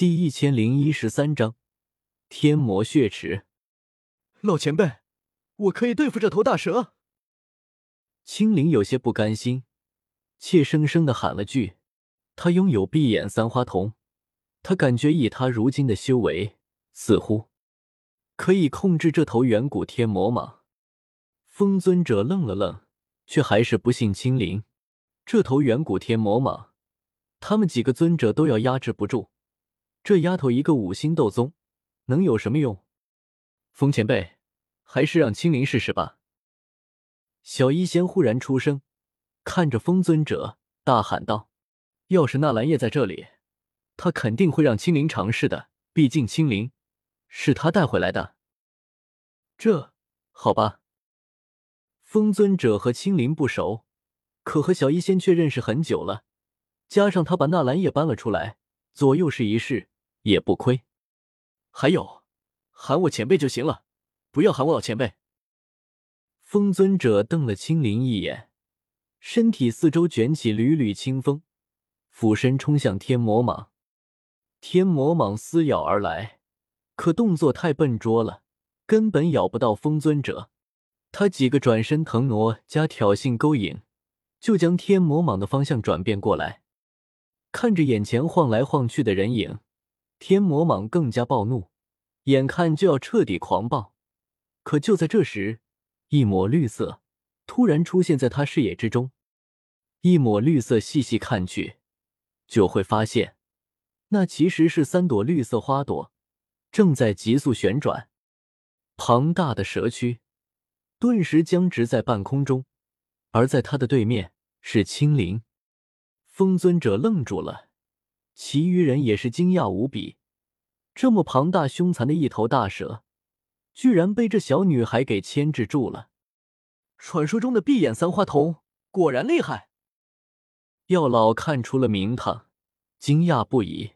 第一千零一十三章天魔血池。老前辈，我可以对付这头大蛇。青灵有些不甘心，怯生生的喊了句：“他拥有闭眼三花瞳，他感觉以他如今的修为，似乎可以控制这头远古天魔蟒。”风尊者愣了愣，却还是不信青灵。这头远古天魔蟒，他们几个尊者都要压制不住。这丫头一个五星斗宗，能有什么用？风前辈，还是让青灵试试吧。小医仙忽然出声，看着风尊者，大喊道：“要是纳兰叶在这里，他肯定会让青灵尝试的。毕竟青灵是他带回来的。”这好吧。风尊者和青灵不熟，可和小医仙却认识很久了，加上他把纳兰叶搬了出来，左右是一试。也不亏，还有，喊我前辈就行了，不要喊我老前辈。风尊者瞪了青灵一眼，身体四周卷起缕缕清风，俯身冲向天魔蟒。天魔蟒撕咬而来，可动作太笨拙了，根本咬不到风尊者。他几个转身腾挪加挑衅勾引，就将天魔蟒的方向转变过来，看着眼前晃来晃去的人影。天魔蟒更加暴怒，眼看就要彻底狂暴，可就在这时，一抹绿色突然出现在他视野之中。一抹绿色，细细看去，就会发现，那其实是三朵绿色花朵，正在急速旋转。庞大的蛇躯顿时僵直在半空中，而在他的对面是青灵。风尊者愣住了。其余人也是惊讶无比，这么庞大凶残的一头大蛇，居然被这小女孩给牵制住了。传说中的闭眼三花瞳果然厉害。药老看出了名堂，惊讶不已。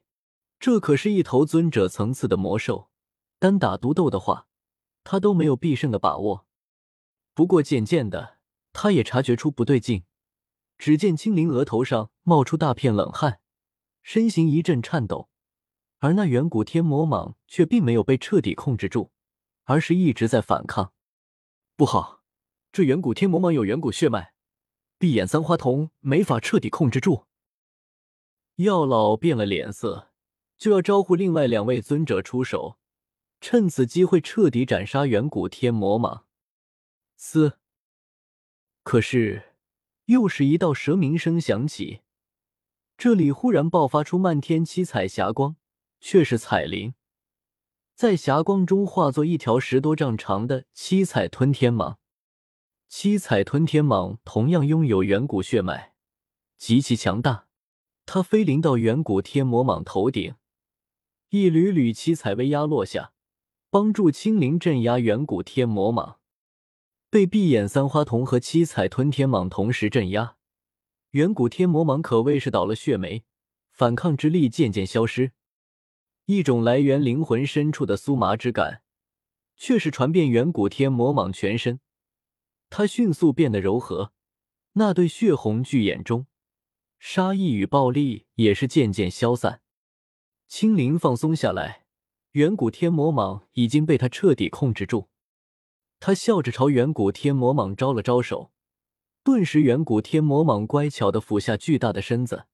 这可是一头尊者层次的魔兽，单打独斗的话，他都没有必胜的把握。不过渐渐的，他也察觉出不对劲。只见青灵额头上冒出大片冷汗。身形一阵颤抖，而那远古天魔蟒却并没有被彻底控制住，而是一直在反抗。不好，这远古天魔蟒有远古血脉，闭眼三花瞳没法彻底控制住。药老变了脸色，就要招呼另外两位尊者出手，趁此机会彻底斩杀远古天魔蟒。嘶！可是，又是一道蛇鸣声响起。这里忽然爆发出漫天七彩霞光，却是彩灵，在霞光中化作一条十多丈长的七彩吞天蟒。七彩吞天蟒同样拥有远古血脉，极其强大。它飞临到远古天魔蟒头顶，一缕缕七彩威压落下，帮助青灵镇压远古天魔蟒。被闭眼三花瞳和七彩吞天蟒同时镇压。远古天魔蟒可谓是倒了血霉，反抗之力渐渐消失，一种来源灵魂深处的酥麻之感，却是传遍远古天魔蟒全身。它迅速变得柔和，那对血红巨眼中，杀意与暴力也是渐渐消散。青灵放松下来，远古天魔蟒已经被他彻底控制住。他笑着朝远古天魔蟒招了招手。顿时，远古天魔蟒乖巧的俯下巨大的身子，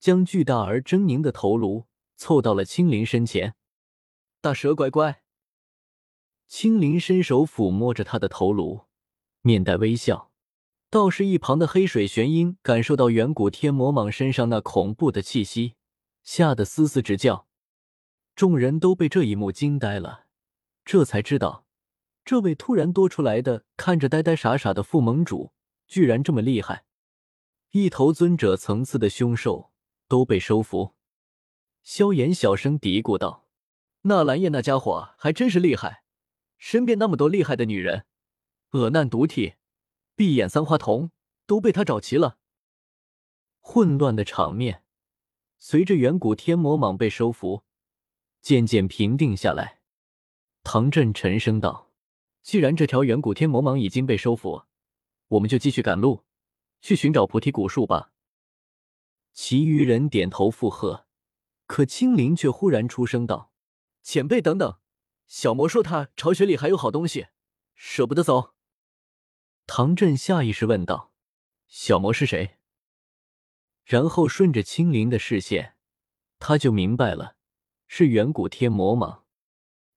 将巨大而狰狞的头颅凑到了青灵身前。大蛇乖乖，青灵伸手抚摸着他的头颅，面带微笑。倒是一旁的黑水玄鹰感受到远古天魔蟒身上那恐怖的气息，吓得嘶嘶直叫。众人都被这一幕惊呆了，这才知道，这位突然多出来的、看着呆呆傻傻的副盟主。居然这么厉害！一头尊者层次的凶兽都被收服。萧炎小声嘀咕道：“纳兰叶那家伙还真是厉害，身边那么多厉害的女人，恶难毒体、闭眼三花瞳都被他找齐了。”混乱的场面随着远古天魔蟒被收服，渐渐平定下来。唐振沉声道：“既然这条远古天魔蟒已经被收服。”我们就继续赶路，去寻找菩提古树吧。其余人点头附和，可青灵却忽然出声道：“前辈，等等！小魔说他巢穴里还有好东西，舍不得走。”唐振下意识问道：“小魔是谁？”然后顺着青灵的视线，他就明白了，是远古天魔蟒。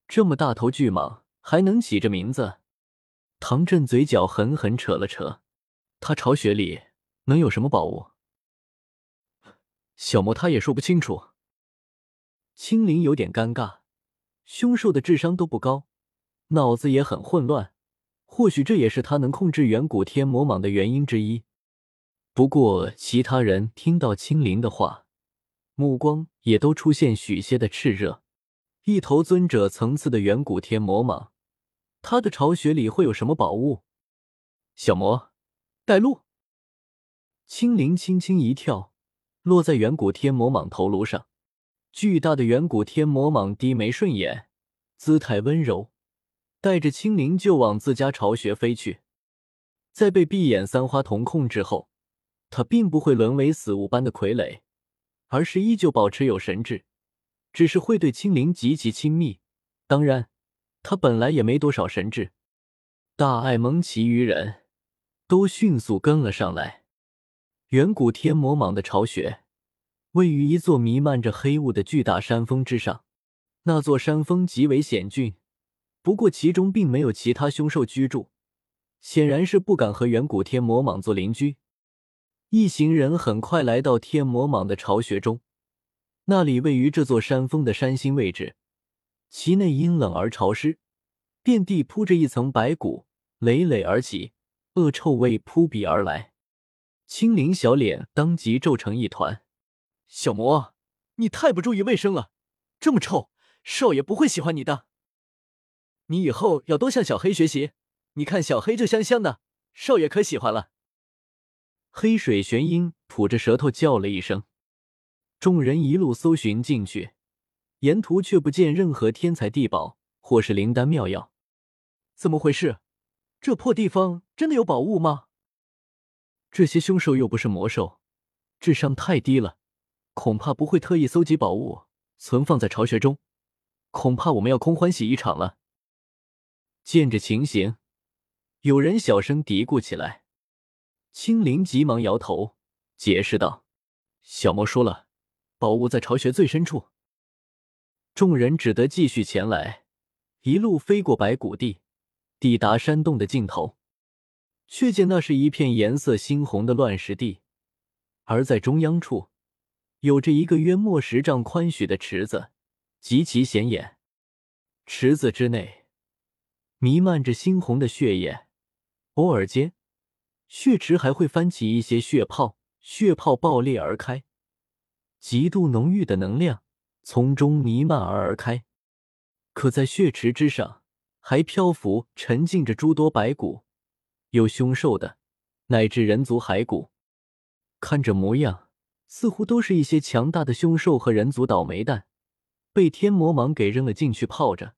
这么大头巨蟒还能起这名字？唐振嘴角狠狠扯了扯，他巢穴里能有什么宝物？小魔他也说不清楚。青灵有点尴尬，凶兽的智商都不高，脑子也很混乱，或许这也是他能控制远古天魔蟒的原因之一。不过其他人听到青灵的话，目光也都出现许些的炽热。一头尊者层次的远古天魔蟒，他的巢穴里会有什么宝物？小魔，带路！青灵轻轻一跳，落在远古天魔蟒头颅上。巨大的远古天魔蟒低眉顺眼，姿态温柔，带着青灵就往自家巢穴飞去。在被闭眼三花瞳控制后，他并不会沦为死物般的傀儡，而是依旧保持有神智，只是会对青灵极其亲密。当然，他本来也没多少神智。大爱蒙其余人都迅速跟了上来。远古天魔蟒的巢穴。位于一座弥漫着黑雾的巨大山峰之上，那座山峰极为险峻，不过其中并没有其他凶兽居住，显然是不敢和远古天魔蟒做邻居。一行人很快来到天魔蟒的巢穴中，那里位于这座山峰的山心位置，其内阴冷而潮湿，遍地铺着一层白骨，累累而起，恶臭味扑鼻而来。青灵小脸当即皱成一团。小魔，你太不注意卫生了，这么臭，少爷不会喜欢你的。你以后要多向小黑学习，你看小黑这香香的，少爷可喜欢了。黑水玄鹰吐着舌头叫了一声，众人一路搜寻进去，沿途却不见任何天才地宝或是灵丹妙药，怎么回事？这破地方真的有宝物吗？这些凶兽又不是魔兽，智商太低了。恐怕不会特意搜集宝物存放在巢穴中，恐怕我们要空欢喜一场了。见这情形，有人小声嘀咕起来。青灵急忙摇头，解释道：“小魔说了，宝物在巢穴最深处。”众人只得继续前来，一路飞过白骨地，抵达山洞的尽头，却见那是一片颜色猩红的乱石地，而在中央处。有着一个约莫十丈宽许的池子，极其显眼。池子之内弥漫着猩红的血液，偶尔间，血池还会翻起一些血泡，血泡爆裂而开，极度浓郁的能量从中弥漫而而开。可在血池之上，还漂浮沉浸着诸多白骨，有凶兽的，乃至人族骸骨，看这模样。似乎都是一些强大的凶兽和人族倒霉蛋，被天魔蟒给扔了进去泡着。